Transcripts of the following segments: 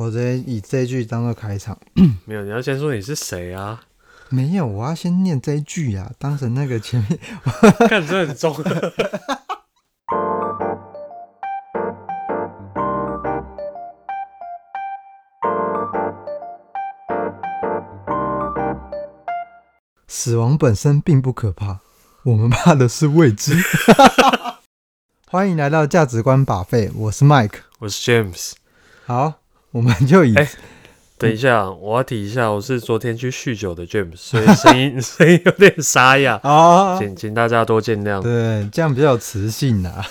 我直接以这一句当做开场。没有，你要先说你是谁啊？没有，我要先念这一句呀、啊，当成那个前面。看这很重。死亡本身并不可怕，我们怕的是未知。欢迎来到价值观 Buffet，我是 Mike，我是 James。好，我们就以、欸、等一下，我要提一下，我是昨天去酗酒的 James，所以声音 声音有点沙哑啊，请请大家多见谅。对，这样比较有磁性啊，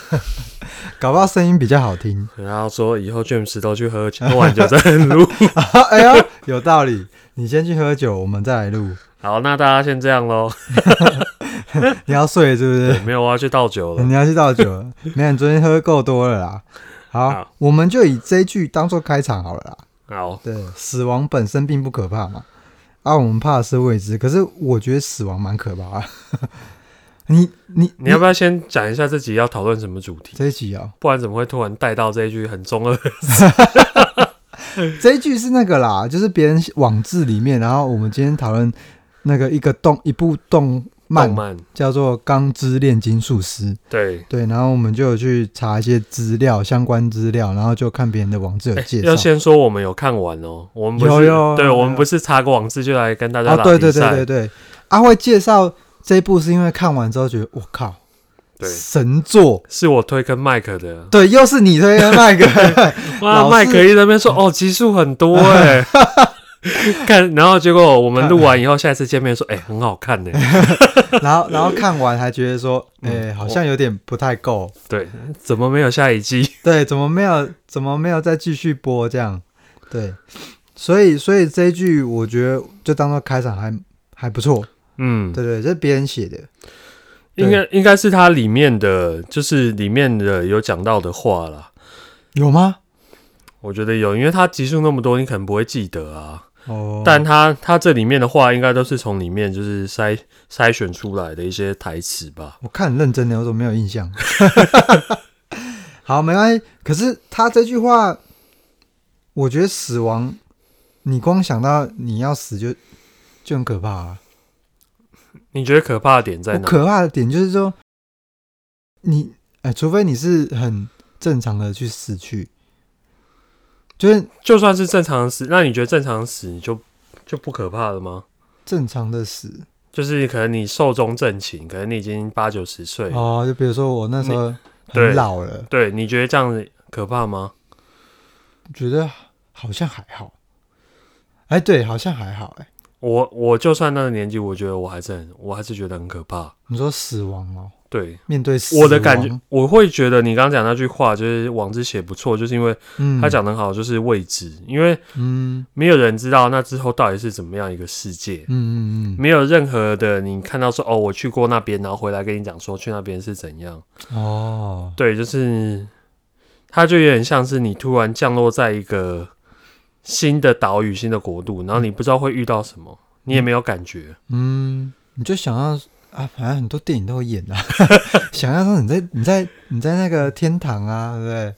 搞不好声音比较好听。然后说以后 James 都去喝酒，喝完酒再录。哎呀，有道理，你先去喝酒，我们再来录。好，那大家先这样喽。你要睡是不是？没有，我要去倒酒了。你要去倒酒了？没有，你昨天喝够多了啦。好，好，我们就以这一句当做开场好了啦。好，对，死亡本身并不可怕嘛，啊，我们怕的是未知。可是我觉得死亡蛮可怕 的。你你你要不要先讲一下这集要讨论什么主题？这一集啊，不然怎么会突然带到这一句很中二？这一句是那个啦，就是别人网志里面，然后我们今天讨论。那个一个动一部动漫，叫做《钢之炼金术师》。对对，然后我们就有去查一些资料，相关资料，然后就看别人的网志有介绍、欸。要先说我们有看完哦，我们不是有有对，我们不是查个网志就来跟大家。对对对对对，阿、啊、会介绍这一部是因为看完之后觉得我靠，对神作，是我推跟麦克的。对，又是你推跟麦克。哇，麦克一那边说哦，集数很多哎、欸。看，然后结果我们录完以后，下一次见面说，哎、欸，很好看呢。然后，然后看完还觉得说，哎、欸，好像有点不太够。对，怎么没有下一季？对，怎么没有？怎么没有再继续播？这样，对。所以，所以这一句我觉得就当做开场还还不错。嗯，对对，这是别人写的，应该应该是它里面的，就是里面的有讲到的话啦。有吗？我觉得有，因为它集数那么多，你可能不会记得啊。哦，但他他这里面的话，应该都是从里面就是筛筛选出来的一些台词吧。我看很认真的，我怎么没有印象？好，没关系。可是他这句话，我觉得死亡，你光想到你要死就就很可怕啊。你觉得可怕的点在哪？可怕的点就是说，你哎，除非你是很正常的去死去。就是就算是正常死，那你觉得正常死你就就不可怕了吗？正常的死就是可能你寿终正寝，可能你已经八九十岁哦。就比如说我那时候很老了，对，对，你觉得这样子可怕吗？觉得好像还好。哎，对，好像还好。哎，我我就算那个年纪，我觉得我还是很，我还是觉得很可怕。你说死亡哦？对，面对死我的感觉，我会觉得你刚刚讲那句话，就是网志写不错，就是因为他讲的好，就是未知，嗯、因为嗯，没有人知道那之后到底是怎么样一个世界，嗯嗯嗯，没有任何的你看到说哦，我去过那边，然后回来跟你讲说去那边是怎样。哦，对，就是它就有点像是你突然降落在一个新的岛屿、新的国度，然后你不知道会遇到什么，你也没有感觉，嗯，你就想要。啊，反正很多电影都有演啊。想象中你在你在你在那个天堂啊，对不对？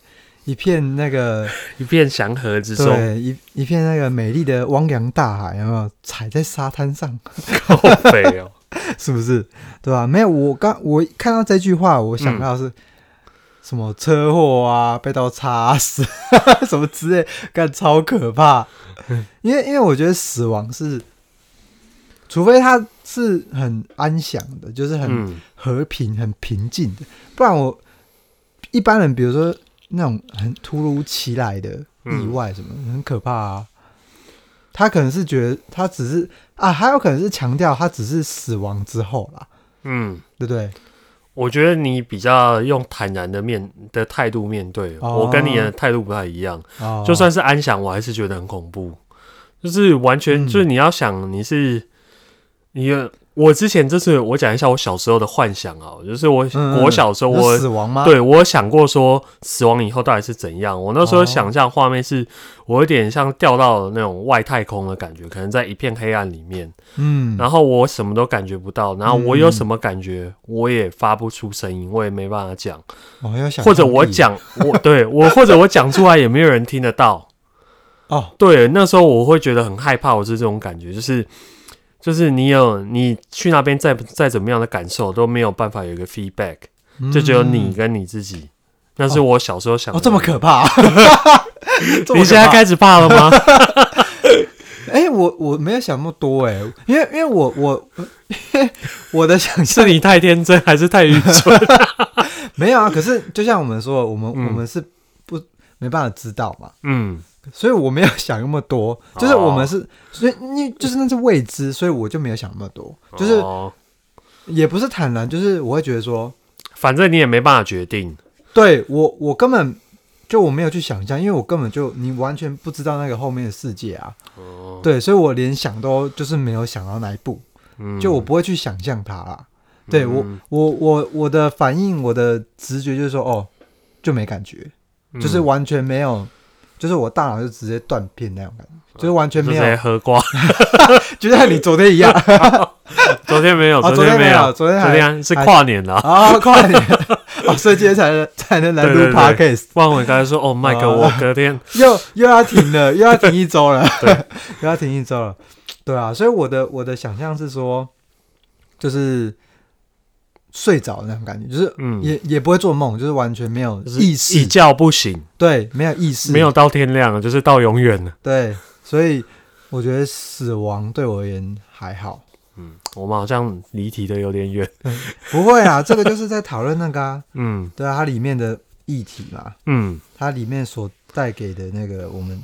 一片那个 一片祥和之中，对，一一片那个美丽的汪洋大海，有没有？踩在沙滩上，好肥哦，是不是？对吧？没有，我刚我看到这句话，我想到的是什么车祸啊，被刀插死，什么之类，干超可怕。因为因为我觉得死亡是。除非他是很安详的，就是很和平、很平静的，不然我一般人，比如说那种很突如其来的意外什么，很可怕啊。他可能是觉得他只是啊，还有可能是强调他只是死亡之后啦，嗯，对不对？我觉得你比较用坦然的面的态度面对，我跟你的态度不太一样。就算是安详，我还是觉得很恐怖，就是完全就是你要想你是。你我之前就是我讲一下我小时候的幻想啊，就是我我小时候我死亡吗？对，我想过说死亡以后到底是怎样。我那时候想象画面是，我有点像掉到那种外太空的感觉，可能在一片黑暗里面，嗯，然后我什么都感觉不到，然后我有什么感觉我也发不出声音，我也没办法讲，或者我讲我对我或者我讲出来也没有人听得到。哦，对，那时候我会觉得很害怕，我是这种感觉，就是就是你有你去那边再再怎么样的感受都没有办法有一个 feedback，、嗯、就只有你跟你自己。那是我小时候想的。哦，这么可怕！你现在开始怕了吗？哎、欸，我我没有想那么多哎，因为因为我我 我的想象是你太天真还是太愚蠢？没有啊，可是就像我们说，我们、嗯、我们是不没办法知道嘛，嗯，所以我没有想那么多，就是我们是，哦、所以你就是那是未知，所以我就没有想那么多，就是也不是坦然，就是我会觉得说，反正你也没办法决定。对我，我根本就我没有去想象，因为我根本就你完全不知道那个后面的世界啊。哦。对，所以我连想都就是没有想到那一步，嗯，就我不会去想象它啦。对我，我，我，我的反应，我的直觉就是说，哦，就没感觉，就是完全没有，就是我大脑就直接断片那种感觉，就是完全没有。喝瓜，就像你昨天一样。昨天没有，昨天没有，昨天昨天是跨年了啊，跨年。哦，所以今天才能才能来录 podcast。万文刚才说：“哦，麦克，我隔天 又又要停了，又要停一周了，又要停一周了。”对啊，所以我的我的想象是说，就是睡着那种感觉，就是嗯，也也不会做梦，就是完全没有意识，一觉不醒，对，没有意识，没有到天亮，就是到永远了。对，所以我觉得死亡对我而言还好。嗯，我们好像离题的有点远。不会啊，这个就是在讨论那个啊，嗯，对啊，它里面的议题嘛，嗯，它里面所带给的那个我们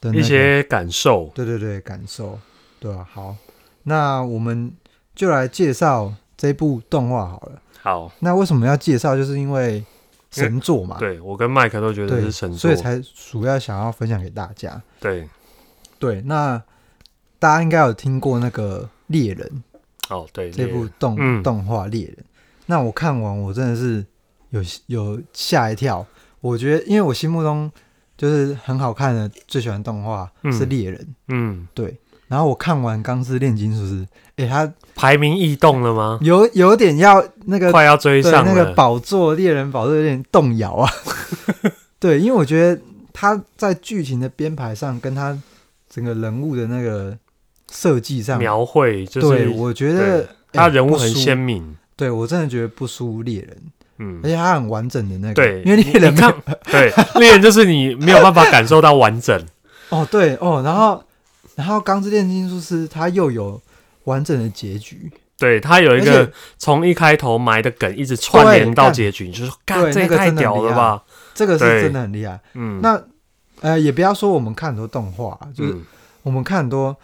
的、那个、一些感受，对对对，感受，对啊，好，那我们就来介绍这部动画好了。好，那为什么要介绍？就是因为神作嘛。对，我跟麦克都觉得是神作，所以才主要想要分享给大家。对，对，那大家应该有听过那个。猎人哦，对，这部动、嗯、动画猎人，那我看完我真的是有有吓一跳。我觉得，因为我心目中就是很好看的，最喜欢动画是猎人，嗯，对。然后我看完《钢之炼金术师》，哎，他排名异动了吗？有有点要那个快要追上那个宝座猎人宝座有点动摇啊。对，因为我觉得他在剧情的编排上，跟他整个人物的那个。设计上描绘，就是对我觉得他人物很鲜明。对我真的觉得不输猎人，嗯，而且他很完整的那个，对，因为猎人看，对，猎人就是你没有办法感受到完整。哦，对哦，然后然后《钢之炼金术师》它又有完整的结局，对他有一个从一开头埋的梗一直串联到结局，就是干这个太屌了吧？这个是真的很厉害。嗯，那呃，也不要说我们看很多动画，就是我们看很多。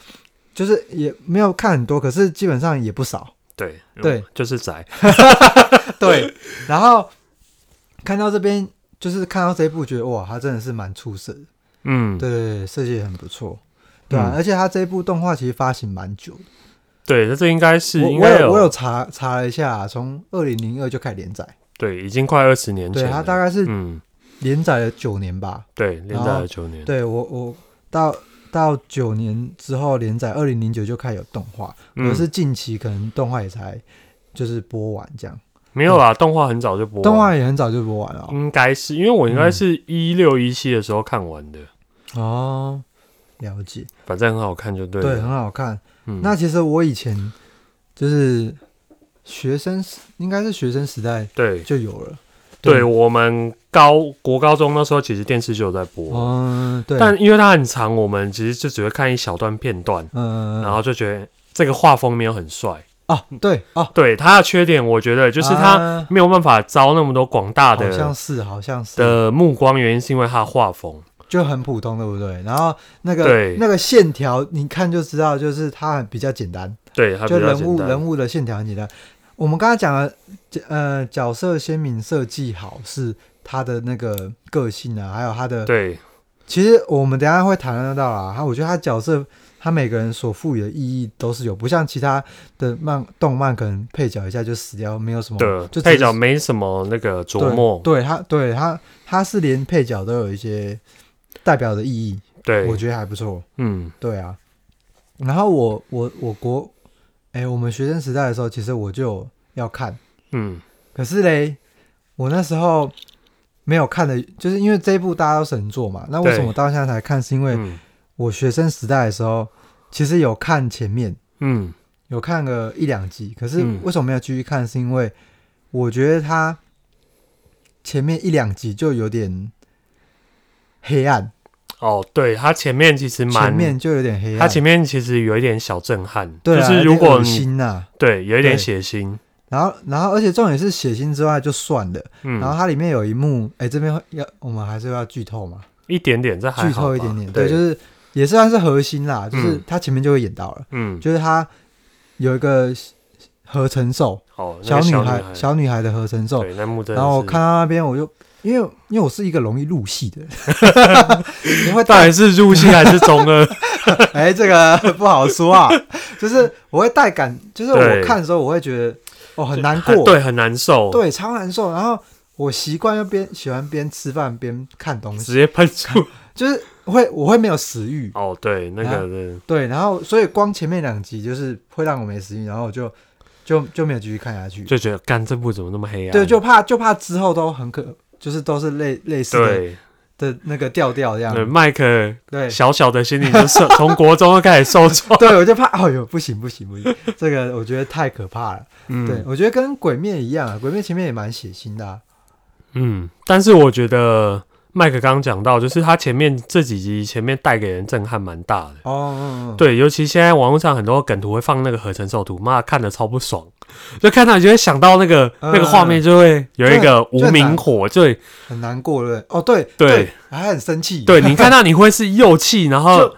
就是也没有看很多，可是基本上也不少。对对，嗯，就是宅。对，然后看到这边，就是看到这一部，觉得哇，他真的是蛮出色的。嗯，对，设计也很不错，对啊，嗯，而且它这一部动画其实发行蛮久的。对，那这应该是应该有，我有我有查查了一下，从二零零二就开始连载。对，已经快二十年前了。对，它大概是嗯连载了九年吧。对，连载了九年。对我我到。到九年之后连载，二零零九就开始有动画，可是近期可能动画也才就是播完这样。没有啦，动画很早就播完，动画也很早就播完了。应该是因为我应该是一六一七的时候看完的。哦，了解。反正很好看就对了。对，很好看。嗯那其实我以前就是学生时，应该是学生时代对就有了。对，我们高国高中那时候，其实电视就有在播。嗯，对。但因为它很长，我们其实就只会看一小段片段。嗯，然后就觉得这个画风没有很帅。哦，对，啊，对，它的缺点，我觉得就是它没有办法招那么多广大的，好像是，好像是的目光，原因是因为它的画风就很普通，对不对？然后那个那个线条，你看就知道，就是它比较简单。对，就人物人物的线条很简单。我们刚才讲的，呃，角色鲜明设计好是他的那个个性啊，还有他的对。其实我们等一下会谈论到啦，他我觉得他角色他每个人所赋予的意义都是有，不像其他的漫动漫可能配角一下就死掉，没有什么，对，就配角没什么那个琢磨。对，对他，对他，他是连配角都有一些代表的意义。对，我觉得还不错。嗯，对啊。然后我我我国。哎、欸，我们学生时代的时候，其实我就要看，嗯，可是嘞，我那时候没有看的，就是因为这一部大家都神作嘛。那为什么我到现在才看？是因为我学生时代的时候，其实有看前面，嗯，有看个一两集，可是为什么没有继续看？是因为我觉得他前面一两集就有点黑暗。哦，对，它前面其实蛮前面就有点黑暗，它前面其实有一点小震撼，对就是如果你心呐，对，有一点血腥。然后，然后，而且重点是血腥之外就算了，嗯，然后它里面有一幕，哎，这边要我们还是要剧透嘛？一点点，这还剧透一点点，对，就是也算是核心啦，就是他前面就会演到了，嗯，就是他有一个合成兽，哦，小女孩，小女孩的合成兽，对，那幕，然后我看到那边，我就因为因为我是一个容易入戏的人，你会到底是入戏还是中二？哎，这个不好说啊，就是我会带感，就是我看的时候我会觉得。哦，很难过，对，很难受，对，超难受。然后我习惯要边喜欢边吃饭边看东西，直接喷出，就是会我会没有食欲。哦，对，那个对，对，然后所以光前面两集就是会让我没食欲，然后我就就就没有继续看下去，就觉得干这部怎么那么黑暗？对，就怕就怕之后都很可，就是都是类类似的。的那个调调这样，对麦克，对小小的心灵就受 从国中就开始受创，对我就怕，哎呦不行不行不行，这个我觉得太可怕了。嗯，对我觉得跟鬼灭一样啊，鬼灭前面也蛮血腥的。嗯，但是我觉得麦克刚刚讲到，就是他前面这几集前面带给人震撼蛮大的。哦，对，尤其现在网络上很多梗图会放那个合成兽图，妈看得超不爽。就看到你就会想到那个、嗯、那个画面，就会有一个无名火，就会很难过，对哦，对对，还很生气。对，你看到 你会是又气，然后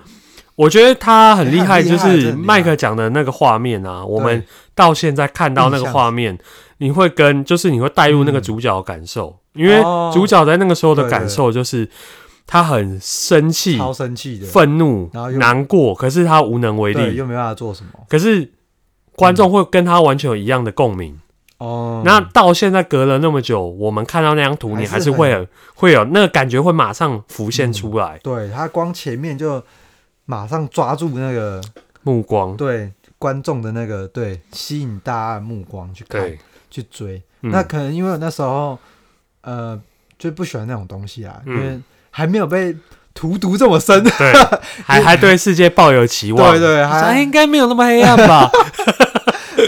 我觉得他很厉害，就是麦克讲的那个画面啊，我们到现在看到那个画面，你会跟就是你会带入那个主角的感受，因为主角在那个时候的感受就是他很生气，超生气的，愤怒，然后难过，可是他无能为力，又没办法做什么，可是。观众会跟他完全有一样的共鸣哦。那到现在隔了那么久，我们看到那张图，你还是会有会有那个感觉，会马上浮现出来。对，他光前面就马上抓住那个目光，对观众的那个对吸引大家的目光去看去追。那可能因为那时候呃就不喜欢那种东西啊，因为还没有被荼毒这么深，对，还 还对世界抱有期望，对对，还应该没有那么黑暗吧。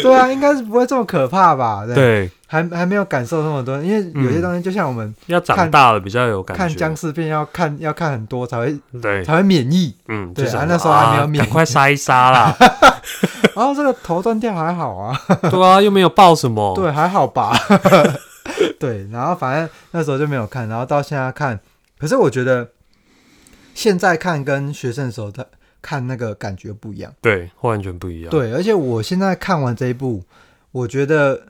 对啊，应该是不会这么可怕吧？对，对还还没有感受那么多，因为有些东西就像我们要长大了比较有感觉，看僵尸片要看要看很多才会对才会免疫。嗯，对啊，那时候还没有免快杀一杀啦。然 后这个头断掉还好啊，对啊，又没有爆什么，对，还好吧。对，然后反正那时候就没有看，然后到现在看，可是我觉得现在看跟学生的时候他。看那个感觉不一样，对，完全不一样。对，而且我现在看完这一部，我觉得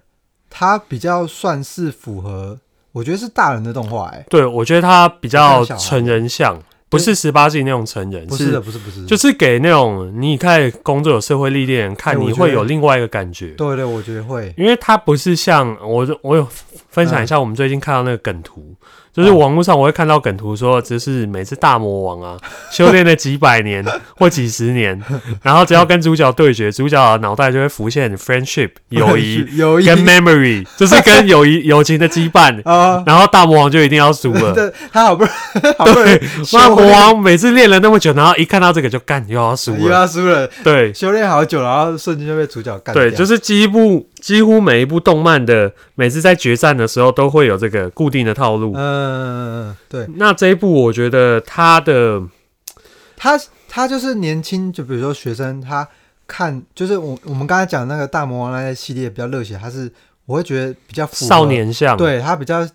它比较算是符合，我觉得是大人的动画。哎，对，我觉得它比较成人像，不是十八禁那种成人，不是的，不是不是，就是给那种你看工作有社会历练人看，你会有另外一个感觉。对对，我觉得会，因为它不是像我，我有分享一下我们最近看到那个梗图。就是网络上我会看到梗图说，就是每次大魔王啊 修炼了几百年 或几十年，然后只要跟主角对决，主角的脑袋就会浮现 friendship 友谊跟 memory，就是跟友谊友情的羁绊啊。然后大魔王就一定要输了。他好不容易，对，大魔王每次练了那么久，然后一看到这个就干，又要输了，又要输了。对，修炼好久，然后瞬间就被主角干。对，就是几乎几乎每一部动漫的每次在决战的时候都会有这个固定的套路。嗯。嗯，对。那这一部我觉得他的，他他就是年轻，就比如说学生，他看就是我我们刚才讲那个大魔王那些系列比较热血，他是我会觉得比较少年向，对他比较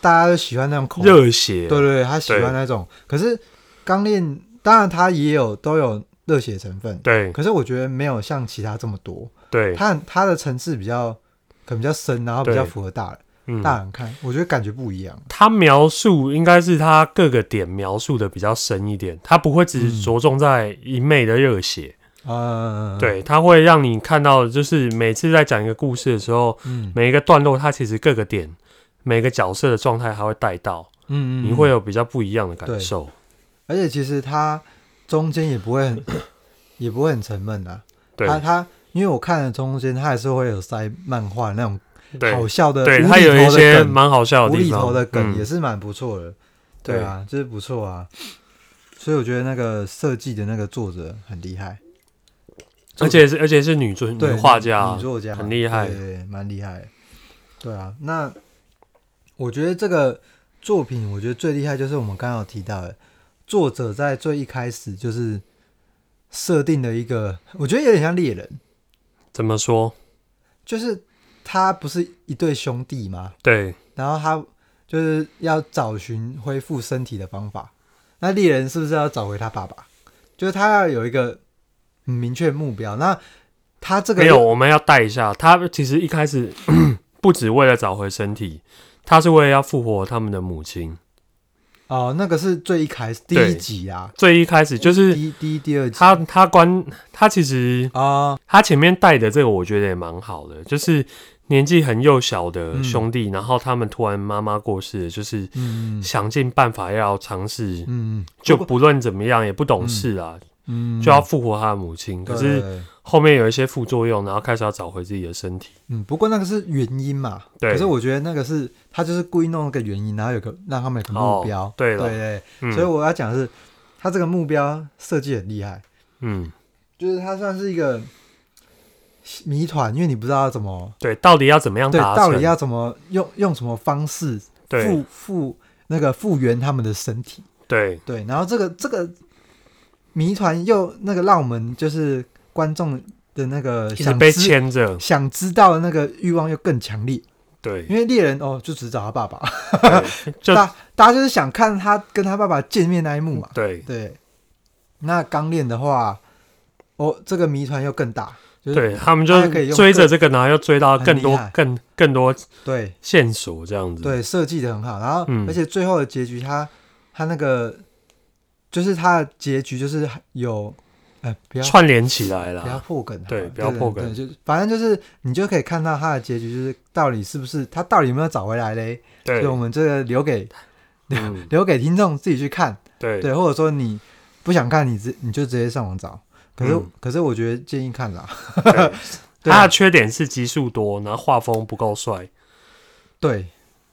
大家都喜欢那种口热血，对，对对，他喜欢那种。可是钢炼当然他也有都有热血成分，对。可是我觉得没有像其他这么多，对。它它的层次比较可能比较深，然后比较符合大人。大人看，嗯、我觉得感觉不一样。他描述应该是他各个点描述的比较深一点，他不会只着重在一昧的热血。嗯，对，他会让你看到，就是每次在讲一个故事的时候，嗯，每一个段落，他其实各个点，每个角色的状态还会带到，嗯，嗯，你会有比较不一样的感受。而且其实他中间也不会很，也不会很沉闷啊。对，他他，因为我看了中间，他还是会有塞漫画那种。对好笑的，对他有一些蛮好笑的无厘头的梗也是蛮不错的。对啊，就是不错啊。所以我觉得那个设计的那个作者很厉害，而且是而且是女作女画家，女作家很厉害，对，蛮厉害。对啊，那我觉得这个作品，我觉得最厉害就是我们刚刚有提到的，作者在最一开始就是设定了一个，我觉得有点像猎人。怎么说？就是他不是一对兄弟吗？对。然后他就是要找寻恢复身体的方法。那猎人是不是要找回他爸爸？就是他要有一个很明确目标。那他这个没有，我们要带一下。他其实一开始。不只为了找回身体，他是为了要复活他们的母亲。哦，那个是最一开始第一集啊，最一开始就是第一第一第二集。他他关他其实啊，哦、他前面带的这个我觉得也蛮好的，就是年纪很幼小的兄弟，嗯、然后他们突然妈妈过世，就是想尽办法要尝试，嗯，就不论怎么样也不懂事啊。嗯嗯，就要复活他的母亲，可是后面有一些副作用，然后开始要找回自己的身体。嗯，不过那个是原因嘛？对。可是我觉得那个是他就是故意弄那个原因，然后有个让他们有个目标。哦、对了对对，嗯、所以我要讲的是，他这个目标设计很厉害。嗯，就是他算是一个谜团，因为你不知道怎么对，到底要怎么样？对，到底要怎么用用什么方式复复那个复原他们的身体？对对，然后这个这个。谜团又那个让我们就是观众的那个想被牵着，想知道的那个欲望又更强烈。对，因为猎人哦，就只找他爸爸，就大大家就是想看他跟他爸爸见面那一幕嘛。对对。那钢炼的话，哦，这个谜团又更大。对他们就追着这个，然后又追到更多、更更多对线索这样子。对，设计的很好。然后，而且最后的结局，他他那个。就是它的结局，就是有，哎、呃，不要串联起来了，不要破梗，对，不要破梗，就反正就是你就可以看到它的结局，就是到底是不是他到底有没有找回来嘞？对，所以我们这个留给留、嗯、留给听众自己去看，对。对，或者说你不想看，你直你就直接上网找。可是、嗯、可是我觉得建议看啦，对。它的缺点是集数多，然后画风不够帅，对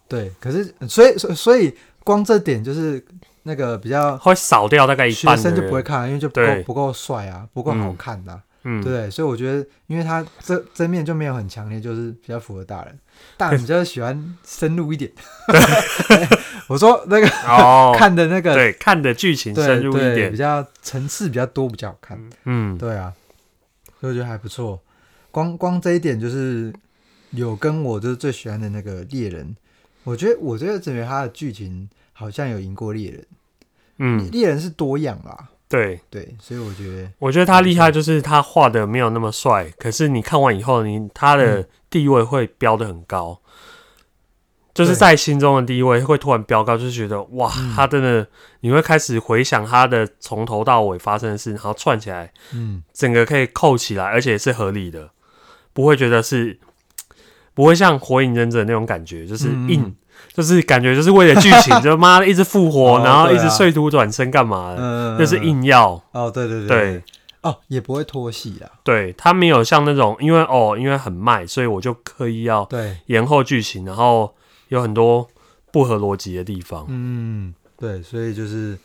对，可是所以所以所以光这点就是。那个比较会少掉大概一半，学生就不会看，因为就不够不够帅啊，不够好看呐，嗯，对，所以我觉得，因为他这正面就没有很强烈，就是比较符合大人，大人 比较喜欢深入一点。我说那个 看的那个，对，看的剧情深入一点，比较层次比较多，比较好看。嗯，对啊，所以我觉得还不错。光光这一点就是有跟我就是最喜欢的那个猎人，我觉得我觉得整个他的剧情。好像有赢过猎人，嗯，猎人是多样啦，对。对，所以我觉得，我觉得他厉害，就是他画的没有那么帅，可是你看完以后，你他的地位会飙得很高，嗯、就是在心中的地位会突然飙高，就是觉得哇，嗯、他真的，你会开始回想他的从头到尾发生的事，然后串起来，嗯，整个可以扣起来，而且是合理的，不会觉得是，不会像火影忍者那种感觉，就是硬。嗯就是感觉就是为了剧情，就妈的一直复活，然后一直碎土转身干嘛的？就是硬要哦，对对对，哦也不会拖戏啊。对他没有像那种，因为哦因为很卖，所以我就刻意要对延后剧情，然后有很多不合逻辑的地方。嗯，对，所以就是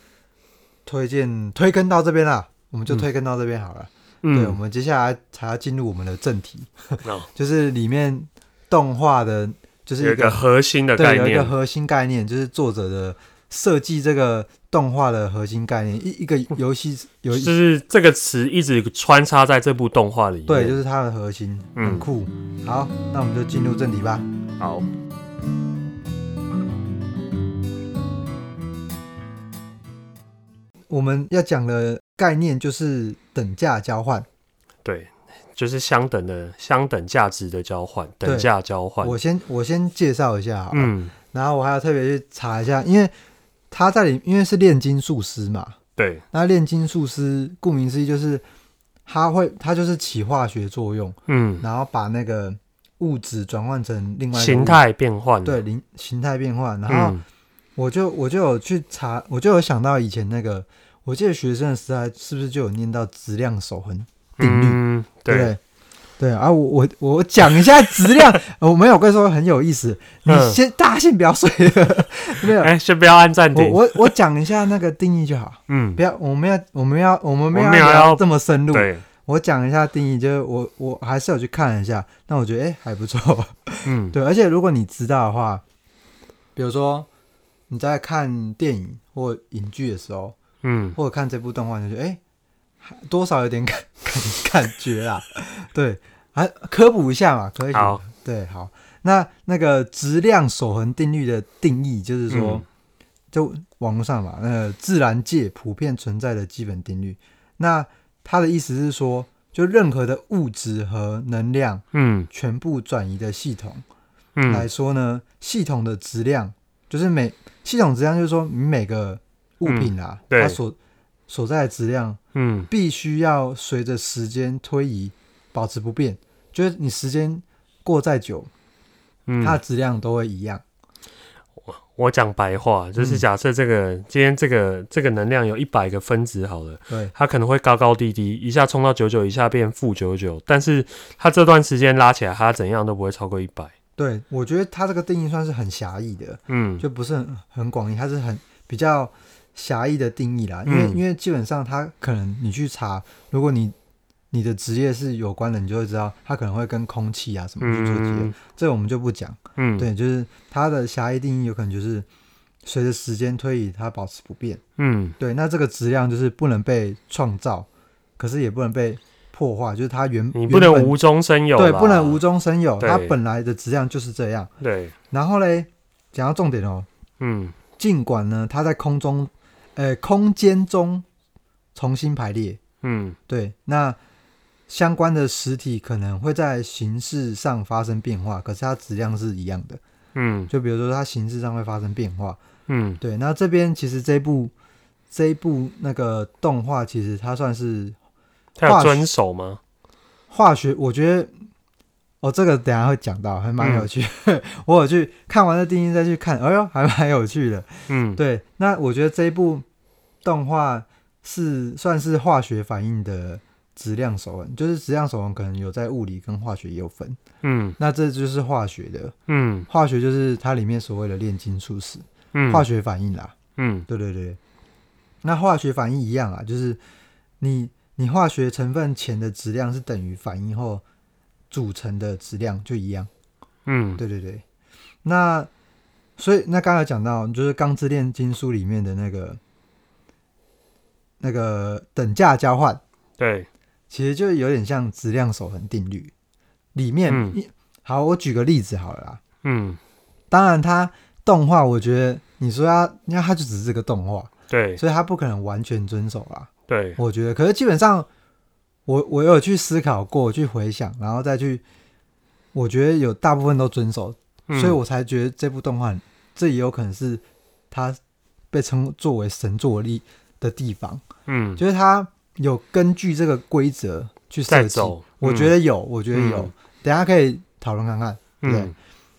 推荐推更到这边啦，我们就推更到这边好了。对，我们接下来才要进入我们的正题，就是里面动画的。就是一个，有一个核心的概念，有一个核心概念，就是作者的设计这个动画的核心概念。一一个游戏有，就是这个词一直穿插在这部动画里面。对，就是它的核心，很酷。嗯、好，那我们就进入正题吧。好，我们要讲的概念就是等价交换。对。就是相等的、相等价值的交换，等价交换。我先我先介绍一下，嗯，然后我还要特别去查一下，因为他在里，因为是炼金术师嘛，对，那炼金术师顾名思义就是他会，他就是起化学作用，嗯，然后把那个物质转换成另外形态变换，对，形形态变换。然后我就我就有去查，我就有想到以前那个，我记得学生的时代是不是就有念到质量守恒定律？嗯，对，对，对啊，我我我讲一下质量，我没有跟你说很有意思，你先、嗯、大家先不要睡。了，没有，哎、欸，先不要按暂停，我我我讲一下那个定义就好，嗯，不要，我们要我们要我们没有要这么深入，对，我讲一下定义，就是我我还是有去看一下，但我觉得哎、欸、还不错，嗯，对，而且如果你知道的话，比如说你在看电影或影剧的时候，嗯，或者看这部动画，就觉得哎。欸多少有点感 感感觉啦，对，还科普一下嘛，可以。好，对，好。那那个质量守恒定律的定义就是说，嗯、就网络上嘛，那个自然界普遍存在的基本定律。那它的意思是说，就任何的物质和能量，嗯，全部转移的系统，嗯，来说呢，系统的质量就是每系统质量就是说，你每个物品啊，嗯、它所所在的质量，嗯，必须要随着时间推移保持不变。就是你时间过再久，嗯，它的质量都会一样。我我讲白话，就是假设这个、嗯、今天这个这个能量有一百个分子好了，对，它可能会高高低低，一下冲到九九，一下变负九九，但是它这段时间拉起来，它怎样都不会超过一百。对，我觉得它这个定义算是很狭义的，嗯，就不是很很广义，它是很比较。狭义的定义啦，因为、嗯、因为基本上它可能你去查，如果你你的职业是有关的，你就会知道它可能会跟空气啊什么去做结合，嗯、这个我们就不讲。嗯，对，就是它的狭义定义有可能就是随着时间推移，它保持不变。嗯，对，那这个质量就是不能被创造，可是也不能被破坏，就是它原你不能无中生有，对，不能无中生有，它本来的质量就是这样。对，然后嘞，讲到重点哦，嗯，尽管呢，它在空中。呃，空间中重新排列，嗯，对，那相关的实体可能会在形式上发生变化，可是它质量是一样的，嗯，就比如说它形式上会发生变化，嗯，对，那这边其实这部这一部那个动画，其实它算是它有遵守吗？化学，我觉得。哦，这个等下会讲到，还蛮有趣。嗯、我有去看完了定义再去看，哎呦，还蛮有趣的。嗯，对。那我觉得这一部动画是算是化学反应的质量守恒，就是质量守恒可能有在物理跟化学也有分。嗯，那这就是化学的。嗯，化学就是它里面所谓的炼金术士。嗯，化学反应啦。嗯，对对对。那化学反应一样啊，就是你你化学成分前的质量是等于反应后。组成的质量就一样，嗯，对对对，那所以那刚才讲到，就是《钢之炼金术》里面的那个那个等价交换，对，其实就有点像质量守恒定律。里面。嗯、好，我举个例子好了啦，嗯，当然它动画，我觉得你说它，因为它就只是个动画，对，所以它不可能完全遵守啦，对，我觉得，可是基本上。我我有去思考过，去回想，然后再去，我觉得有大部分都遵守，嗯、所以我才觉得这部动画，这也有可能是它被称作为神作力的地方。嗯，就是它有根据这个规则去设计，嗯、我觉得有，我觉得有，嗯、等下可以讨论看看。对，嗯、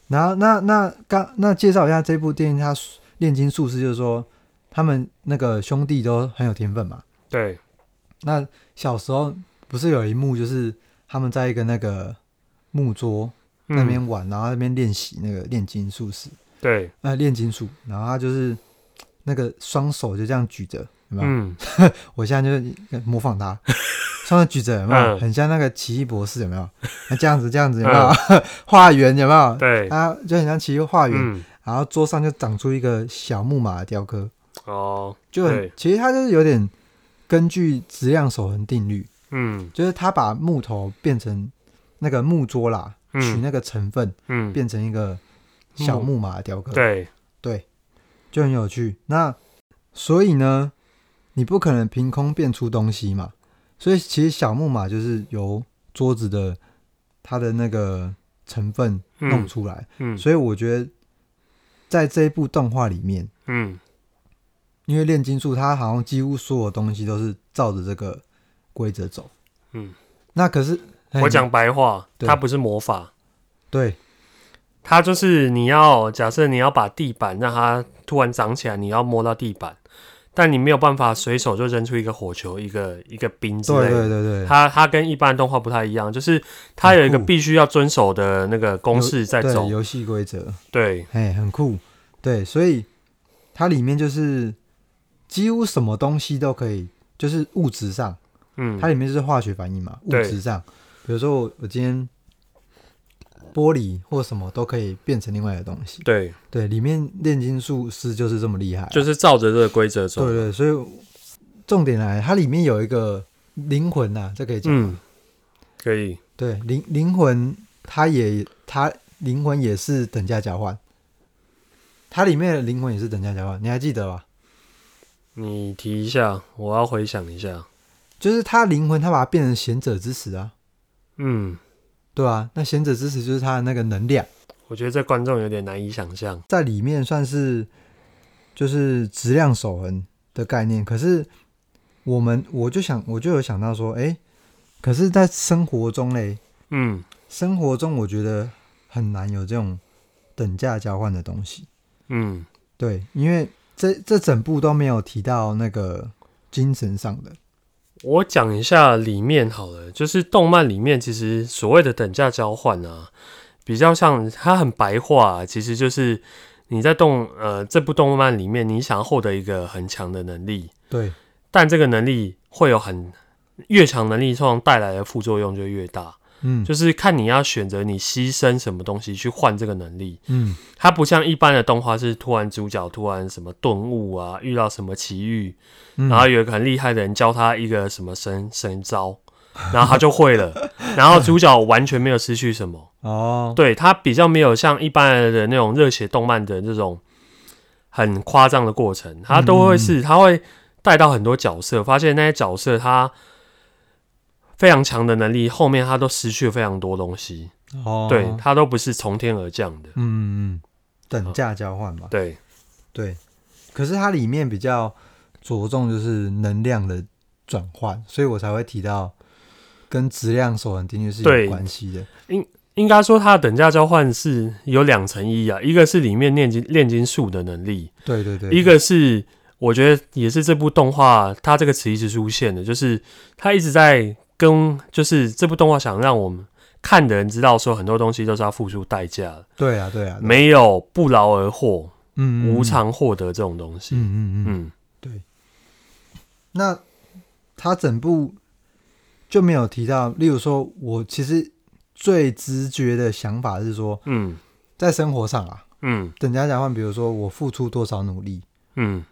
然后那那刚那介绍一下这部电影，它炼金术师就是说他们那个兄弟都很有天分嘛。对，那小时候。不是有一幕，就是他们在一个那个木桌那边玩，嗯、然后那边练习那个炼金术士。对，那，炼金术，然后他就是那个双手就这样举着，有没有？嗯、我现在就模仿他，双手举着，有没有？嗯、很像那个奇异博士，有没有？那这样子，这样子，有没有？画圆、嗯，有没有？对，他就很像奇异画圆，嗯、然后桌上就长出一个小木马的雕刻。哦，就很其实他就是有点根据质量守恒定律。嗯，就是他把木头变成那个木桌啦，嗯、取那个成分，嗯，变成一个小木马的雕刻，对。对，就很有趣。那所以呢，你不可能凭空变出东西嘛，所以其实小木马就是由桌子的它的那个成分弄出来，嗯，嗯，所以我觉得在这一部动画里面，嗯，因为炼金术它好像几乎所有东西都是照着这个。规则走，嗯，那可是我讲白话，它不是魔法，对，它就是你要假设你要把地板让它突然长起来，你要摸到地板，但你没有办法随手就扔出一个火球、一个一个冰之类的。对对对对，它它跟一般动画不太一样，就是它有一个必须要遵守的那个公式在走。游戏规则。对，哎，很酷。对，所以它里面就是几乎什么东西都可以，就是物质上，嗯，它里面就是化学反应嘛，物质上，比如说我我今天。玻璃或什么都可以变成另外的东西。对对，里面炼金术师就是这么厉害，就是照着这个规则走。对对，所以重点来，它里面有一个灵魂呐、啊，这可以讲吗？嗯，可以。对，灵灵魂，它也它灵魂也是等价交换，它里面的灵魂也是等价交换，你还记得吧？你提一下，我要回想一下。就是他灵魂，他把它变成贤者之石啊。嗯。对啊，那贤者之石就是他的那个能量。我觉得这观众有点难以想象，在里面算是就是质量守恒的概念。可是我们我就想，我就有想到说，哎，可是，在生活中嘞，嗯，生活中我觉得很难有这种等价交换的东西。嗯，对，因为这这整部都没有提到那个精神上的。我讲一下里面好了，就是动漫里面其实所谓的等价交换啊，比较像它很白话啊，其实就是你在动呃这部动漫里面，你想要获得一个很强的能力，对，但这个能力会有很越强能力，通常带来的副作用就越大。嗯，就是看你要选择你牺牲什么东西去换这个能力。嗯，它不像一般的动画是突然主角突然什么顿悟啊，遇到什么奇遇，嗯、然后有一个很厉害的人教他一个什么神神招，然后他就会了，然后主角完全没有失去什么。哦，对，他比较没有像一般的那种热血动漫的这种很夸张的过程，他都会是他会带到很多角色，发现那些角色他。非常强的能力，后面他都失去了非常多东西。哦，对，他都不是从天而降的。嗯嗯，等价交换嘛。对对，可是它里面比较着重就是能量的转换，所以我才会提到跟质量守恒定律是有关系的。应应该说，它的等价交换是有两层意义啊，一个是里面炼金炼金术的能力，对对对，一个是我觉得也是这部动画它这个词一直出现的，就是它一直在。跟就是这部动画想让我们看的人知道，说很多东西都是要付出代价的。对啊，对啊，没有不劳而获，嗯，无偿获得这种东西。嗯嗯嗯，嗯对。那他整部就没有提到，例如说，我其实最直觉的想法是说，嗯，在生活上啊，嗯，等价交换，比如说我付出多少努力，嗯，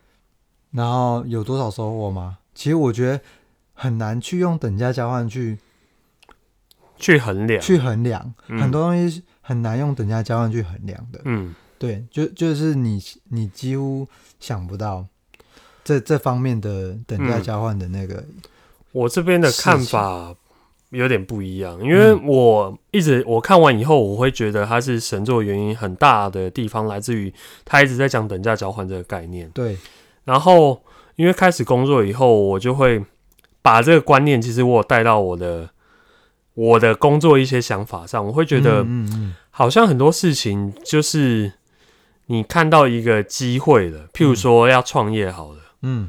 然后有多少收获吗？其实我觉得。很难去用等价交换去去衡量，去衡量、嗯、很多东西很难用等价交换去衡量的。嗯，对，就就是你你几乎想不到这这方面的等价交换的那个、嗯。我这边的看法有点不一样，因为我一直我看完以后，我会觉得它是神作原因很大的地方来自于他一直在讲等价交换这个概念。对，然后因为开始工作以后，我就会。把这个观念，其实我有带到我的我的工作一些想法上，我会觉得，好像很多事情就是你看到一个机会了，譬如说要创业好了，嗯，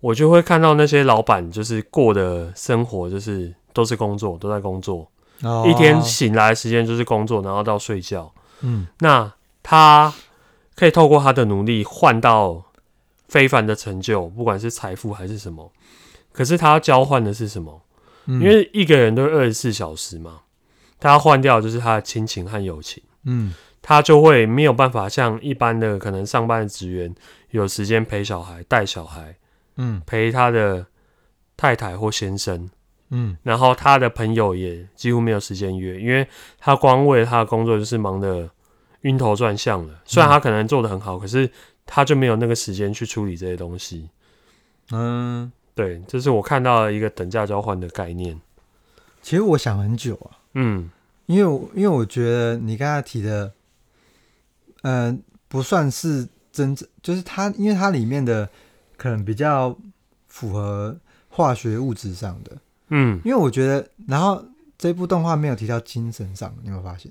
我就会看到那些老板就是过的生活就是都是工作，都在工作，一天醒来的时间就是工作，然后到睡觉，嗯，那他可以透过他的努力换到非凡的成就，不管是财富还是什么。可是他要交换的是什么？嗯、因为一个人都二十四小时嘛，他要换掉就是他的亲情和友情。嗯，他就会没有办法像一般的可能上班的职员有时间陪小孩、带小孩，嗯，陪他的太太或先生，嗯，然后他的朋友也几乎没有时间约，因为他光为了他的工作就是忙得晕头转向了。虽然他可能做得很好，可是他就没有那个时间去处理这些东西。嗯。对，这是我看到的一个等价交换的概念。其实我想很久啊，嗯，因为因为我觉得你刚才提的，嗯、呃，不算是真正，就是它，因为它里面的可能比较符合化学物质上的，嗯，因为我觉得，然后这部动画没有提到精神上，你有没有发现？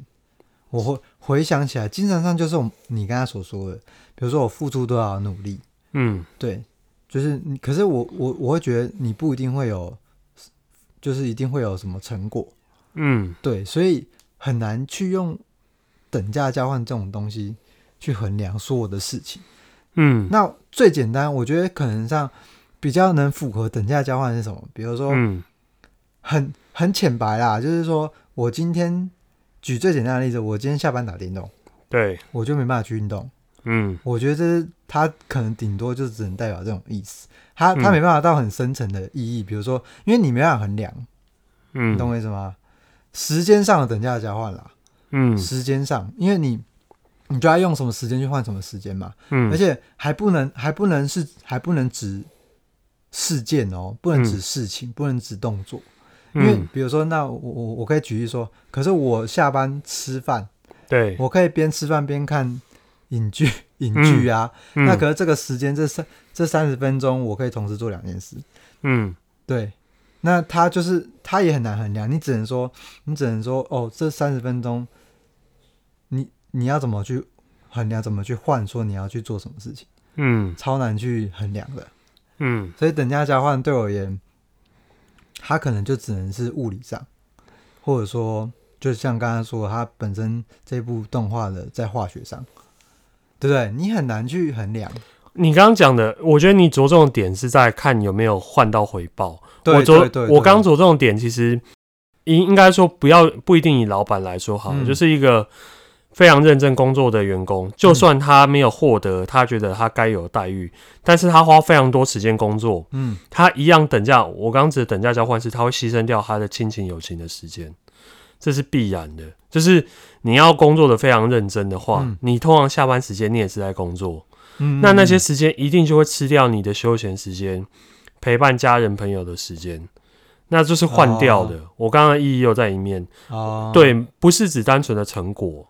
我会回想起来，精神上就是我你刚才所说的，比如说我付出多少努力，嗯，对。就是你，可是我我我会觉得你不一定会有，就是一定会有什么成果，嗯，对，所以很难去用等价交换这种东西去衡量所有的事情，嗯，那最简单，我觉得可能上比较能符合等价交换是什么？比如说，嗯，很很浅白啦，就是说我今天举最简单的例子，我今天下班打电动，对，我就没办法去运动。嗯，我觉得这是他可能顶多就只能代表这种意思，他他没办法到很深层的意义，比如说，因为你没办法衡量，嗯，你懂我意思吗？时间上的等价交换啦，嗯，时间上，因为你你就要用什么时间去换什么时间嘛，嗯，而且还不能还不能是还不能指事件哦，不能指事情，不能指动作，因为比如说，那我我我可以举例说，可是我下班吃饭，对，我可以边吃饭边看。影剧，影剧啊，那可是这个时间，这三这三十分钟，我可以同时做两件事。嗯，对，那他就是他也很难衡量，你只能说，你只能说，哦，这三十分钟，你你要怎么去衡量，怎么去换，说你要去做什么事情？嗯，超难去衡量的。嗯，所以等价交换对我而言，它可能就只能是物理上，或者说，就像刚刚说，它本身这部动画的在化学上。对不对？你很难去衡量。你刚刚讲的，我觉得你着重的点是在看有没有换到回报。我着对对对我刚着重的点，其实应应该说不要不一定以老板来说好，嗯、就是一个非常认真工作的员工，就算他没有获得他觉得他该有的待遇，嗯、但是他花非常多时间工作，嗯，他一样等价。我刚刚指的等价交换是，他会牺牲掉他的亲情友情的时间。这是必然的，就是你要工作的非常认真的话，嗯、你通常下班时间你也是在工作，嗯，那那些时间一定就会吃掉你的休闲时间、陪伴家人朋友的时间，那就是换掉的。哦、我刚刚意义又在一面，哦，对，不是指单纯的成果，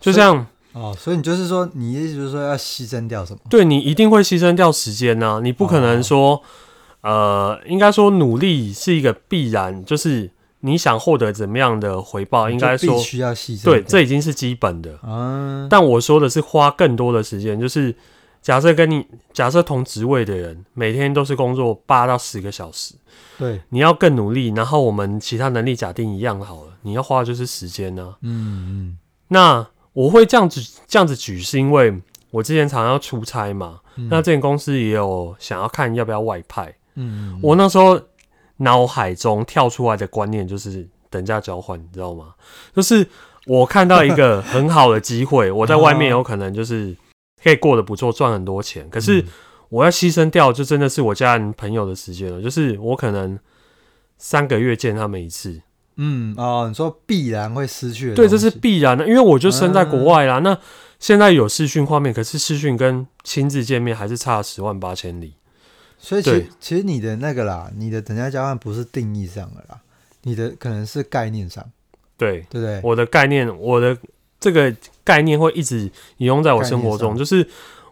就像哦，所以你就是说，你意思就是说要牺牲掉什么？对，你一定会牺牲掉时间呢、啊，你不可能说，哦、呃，应该说努力是一个必然，就是。你想获得怎么样的回报？应该说，必须要牺牲。对，这已经是基本的。嗯。但我说的是花更多的时间，就是假设跟你假设同职位的人，每天都是工作八到十个小时。对。你要更努力，然后我们其他能力假定一样好了，你要花的就是时间呢、啊。嗯嗯。那我会这样子这样子举，是因为我之前常常要出差嘛。嗯、那这间公司也有想要看要不要外派。嗯，嗯。我那时候。脑海中跳出来的观念就是等价交换，你知道吗？就是我看到一个很好的机会，我在外面有可能就是可以过得不错，赚很多钱。可是我要牺牲掉，就真的是我家人朋友的时间了。就是我可能三个月见他们一次。嗯哦，你说必然会失去的。对，这是必然的，因为我就生在国外啦。那现在有视讯画面，可是视讯跟亲自见面还是差十万八千里。所以其实其实你的那个啦，你的等价交换不是定义上的啦，你的可能是概念上，对。对不对？我的概念，我的这个概念会一直引用在我生活中，就是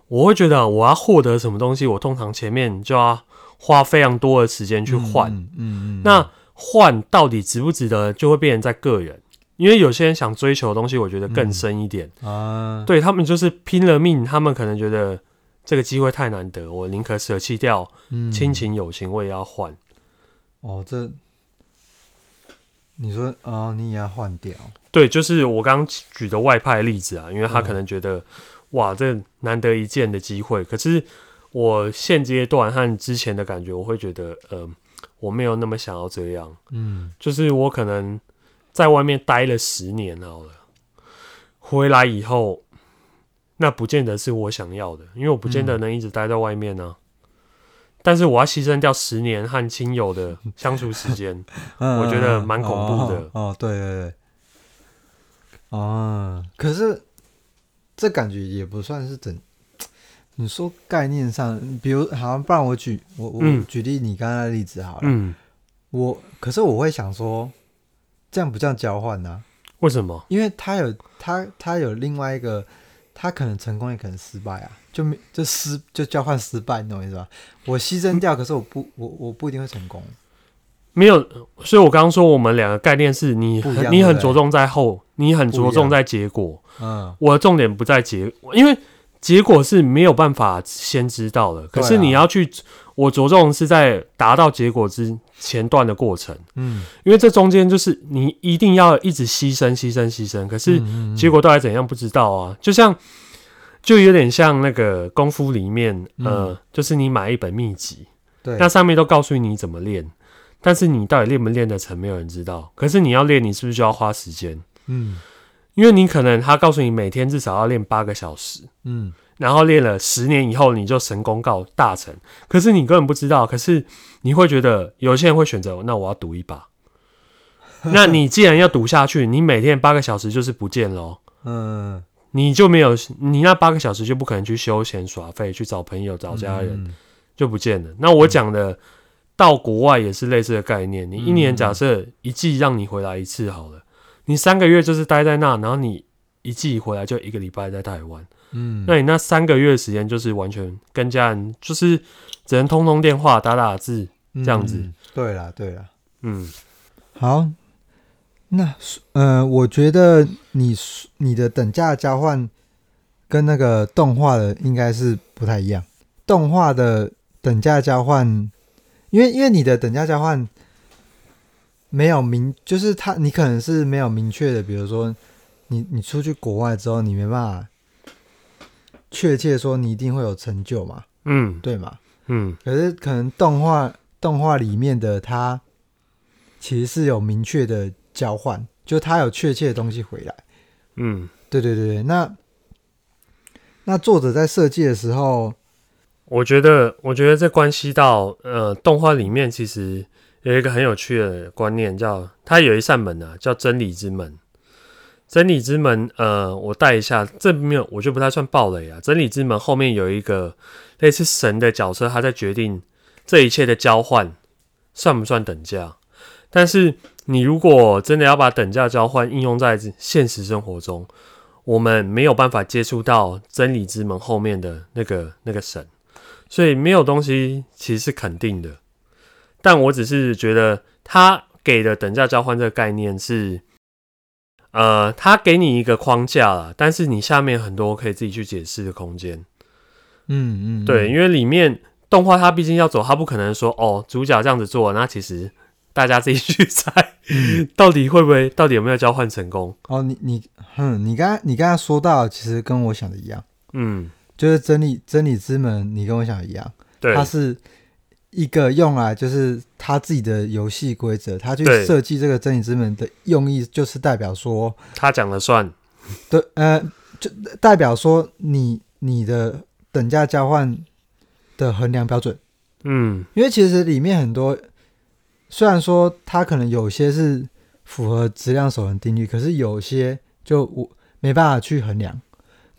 我会觉得我要获得什么东西，我通常前面就要花非常多的时间去换，嗯嗯，那换到底值不值得，就会变成在个人，因为有些人想追求的东西，我觉得更深一点、嗯、啊，对他们就是拼了命，他们可能觉得。这个机会太难得，我宁可舍弃掉亲情友情，我也要换。哦，这你说哦，你也要换掉？对，就是我刚刚举的外派的例子啊，因为他可能觉得、嗯、哇，这难得一见的机会。可是我现阶段和之前的感觉，我会觉得，呃，我没有那么想要这样。嗯，就是我可能在外面待了十年好了，回来以后。那不见得是我想要的，因为我不见得能一直待在外面呢、啊。嗯、但是我要牺牲掉十年和亲友的 相处时间，嗯、我觉得蛮恐怖的。哦，哦，对对对。哦，可是这感觉也不算是整。你说概念上，比如好像不然我举我我举例你刚刚的例子好了。嗯。我可是我会想说，这样不叫交换呢、啊？为什么？因为他有他他有另外一个。他可能成功，也可能失败啊，就没就失就交换失败，你懂我意思吧？我牺牲掉，可是我不我我不一定会成功。没有，所以我刚刚说我们两个概念是你很你很着重在后，你很着重在结果。嗯，我的重点不在结果，因为结果是没有办法先知道的。可是你要去，我着重是在达到结果之前段的过程。嗯，因为这中间就是你一定要一直牺牲、牺牲、牺牲。可是结果到底怎样不知道啊？就像，就有点像那个功夫里面，呃，就是你买一本秘籍，对，那上面都告诉你怎么练。但是你到底练不练得成，没有人知道。可是你要练，你是不是就要花时间？嗯，因为你可能他告诉你每天至少要练八个小时，嗯，然后练了十年以后你就神功告大成。可是你根本不知道。可是你会觉得有些人会选择，那我要赌一把。那你既然要赌下去，你每天八个小时就是不见喽。嗯，你就没有你那八个小时就不可能去休闲耍废，去找朋友找家人，就不见了。那我讲的。到国外也是类似的概念。你一年假设一季让你回来一次好了，你三个月就是待在那，然后你一季回来就一个礼拜在台湾。嗯，那你那三个月的时间就是完全跟家人，就是只能通通电话、打打字这样子。嗯、对啦，对啦。嗯，好。那呃，我觉得你你的等价交换跟那个动画的应该是不太一样。动画的等价交换。因为因为你的等价交换没有明，就是他你可能是没有明确的，比如说你你出去国外之后，你没办法确切说你一定会有成就嘛，嗯，对嘛，嗯，可是可能动画动画里面的它其实是有明确的交换，就它有确切的东西回来，嗯，对对对对，那那作者在设计的时候。我觉得，我觉得这关系到，呃，动画里面其实有一个很有趣的观念，叫它有一扇门啊，叫真理之门。真理之门，呃，我带一下，这没有，我就不太算暴雷啊。真理之门后面有一个类似神的角色，他在决定这一切的交换算不算等价。但是你如果真的要把等价交换应用在现实生活中，我们没有办法接触到真理之门后面的那个那个神。所以没有东西其实是肯定的，但我只是觉得他给的等价交换这个概念是，呃，他给你一个框架了，但是你下面很多可以自己去解释的空间。嗯嗯，对，因为里面动画它毕竟要走，它不可能说哦，主角这样子做，那其实大家自己去猜，嗯、到底会不会，到底有没有交换成功？哦，你你，嗯，你刚你刚才说到，其实跟我想的一样，嗯。就是真理真理之门，你跟我想的一样，对，它是一个用来就是他自己的游戏规则，他去设计这个真理之门的用意，就是代表说他讲了算，对，呃，就代表说你你的等价交换的衡量标准，嗯，因为其实里面很多，虽然说它可能有些是符合质量守恒定律，可是有些就我没办法去衡量。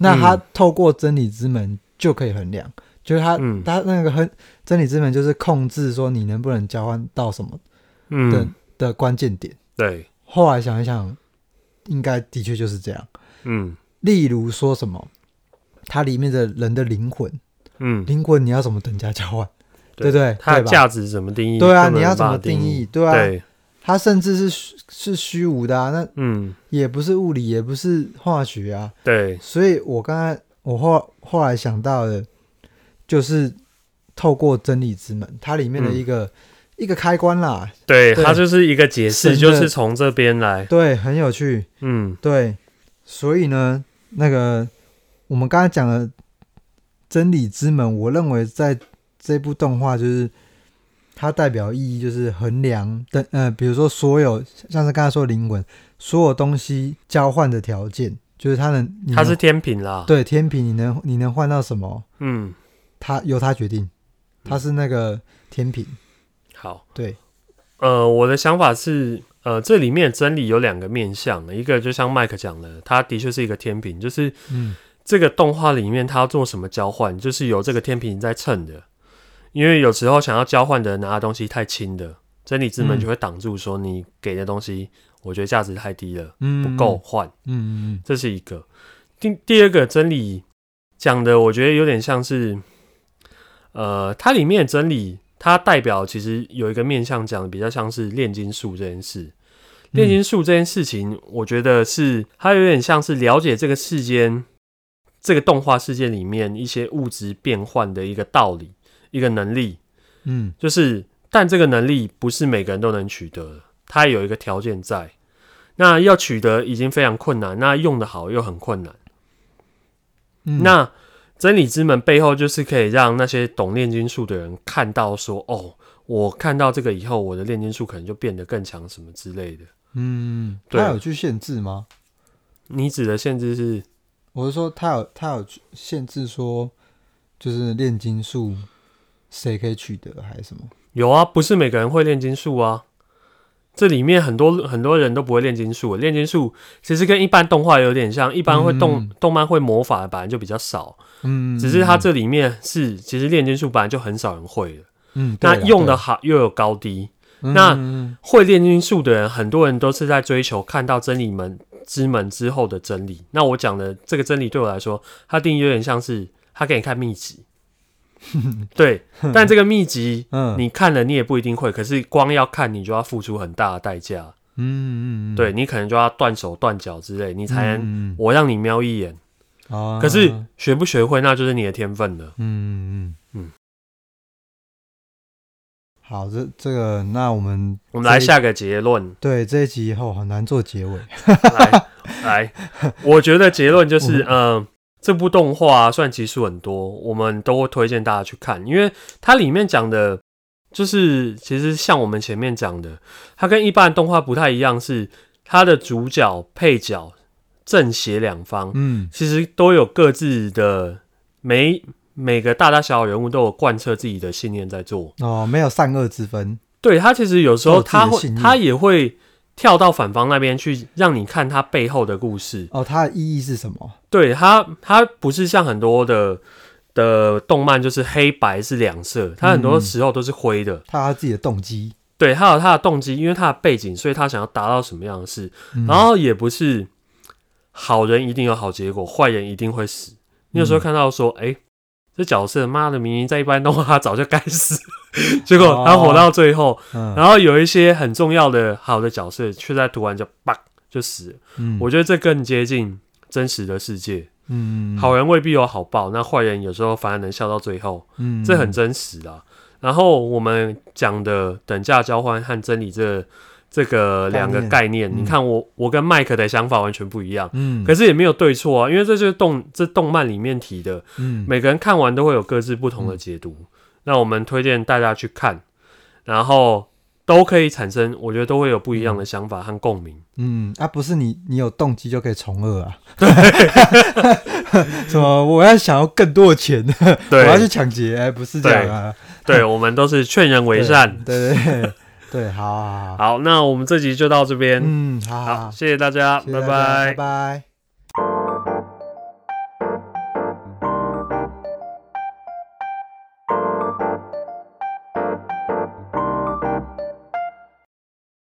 那他透过真理之门就可以衡量，嗯、就是他、嗯、他那个很真理之门就是控制说你能不能交换到什么的、嗯、的关键点。对，后来想一想，应该的确就是这样。嗯，例如说什么，它里面的人的灵魂，嗯，灵魂你要怎么等价交换？对不对？它的价值怎么定义？对啊，你要怎么定义？对啊。对它甚至是是虚无的啊，那嗯，也不是物理，也不是化学啊，对，所以我刚才我后后来想到的，就是透过真理之门，它里面的一个、嗯、一个开关啦，对，对。它就是一个解释，就是从这边来，对，很有趣，嗯，对，所以呢，那个我们刚才讲的真理之门，我认为在这部动画就是。它代表意义就是衡量的，呃，比如说所有像是刚才说的灵魂，所有东西交换的条件，就是它能，能，它是天平啦，对，天平，你能你能换到什么？嗯，它由他决定，他是那个天平。好，对，呃，我的想法是，呃，这里面真理有两个面向，一个就像麦克讲的，他的确是一个天平，就是，嗯，这个动画里面他要做什么交换，就是有这个天平在称的。因为有时候想要交换的人拿的东西太轻的，真理之门就会挡住，说你给的东西，我觉得价值太低了，嗯、不够换。嗯嗯嗯，这是一个。第第二个真理讲的，我觉得有点像是，呃，它里面的真理，它代表其实有一个面向讲的比较像是炼金术这件事。炼金术这件事情，我觉得是它有点像是了解这个世间这个动画世界里面一些物质变换的一个道理，一个能力。嗯，就是，但这个能力不是每个人都能取得的，它有一个条件在。那要取得已经非常困难，那用的好又很困难。嗯、那真理之门背后就是可以让那些懂炼金术的人看到说，哦，我看到这个以后，我的炼金术可能就变得更强，什么之类的。嗯，对，他有去限制吗？你指的限制是？我是说，他有他有限制说，就是炼金术谁可以取得还是什么？有啊，不是每个人会炼金术啊。这里面很多很多人都不会炼金术，炼金术其实跟一般动画有点像，一般会动、嗯、动漫会魔法的本来就比较少，嗯，只是它这里面是其实炼金术本来就很少人会的，嗯，那用的好又有高低，嗯、那会炼金术的人，很多人都是在追求看到真理门之门之后的真理。那我讲的这个真理对我来说，它定义有点像是他给你看秘籍。对，但这个秘籍，嗯，你看了你也不一定会。可是光要看，你就要付出很大的代价。嗯嗯，对，你可能就要断手断脚之类，你才能我让你瞄一眼。哦，可是学不学会，那就是你的天分了。嗯嗯嗯。好，这这个，那我们我们来下个结论。对，这一集以后很难做结尾。来来，我觉得结论就是，嗯。这部动画虽然集数很多，我们都会推荐大家去看，因为它里面讲的，就是其实像我们前面讲的，它跟一般的动画不太一样，是它的主角、配角、正邪两方，嗯，其实都有各自的每每个大大小小人物都有贯彻自己的信念在做哦，没有善恶之分。对，他其实有时候他会，他也会。跳到反方那边去，让你看他背后的故事。哦，它的意义是什么？对它，它不是像很多的的动漫，就是黑白是两色，它很多时候都是灰的。他自己的动机，对，他有他的动机，因为他的背景，所以他想要达到什么样的事。嗯、然后也不是好人一定有好结果，坏人一定会死。你有时候看到说，哎、这角色妈的，明明在一般动画他早就该死，结果他活到最后，哦、然后有一些很重要的好的角色却在突然就叭就死了。嗯，我觉得这更接近真实的世界。嗯，好人未必有好报，那坏人有时候反而能笑到最后。嗯，这很真实啊。然后我们讲的等价交换和真理这个。这个两个概念，你看我我跟麦克的想法完全不一样，嗯，可是也没有对错啊，因为这就是动这动漫里面提的，嗯，每个人看完都会有各自不同的解读，那我们推荐大家去看，然后都可以产生，我觉得都会有不一样的想法和共鸣，嗯，啊，不是你你有动机就可以从恶啊，对，什么我要想要更多的钱，对，我要去抢劫，哎，不是这样啊，对，我们都是劝人为善，对对。对，好好好，好，那我们这集就到这边。嗯，好，好，好，谢谢大家，谢谢大家，拜拜，拜拜。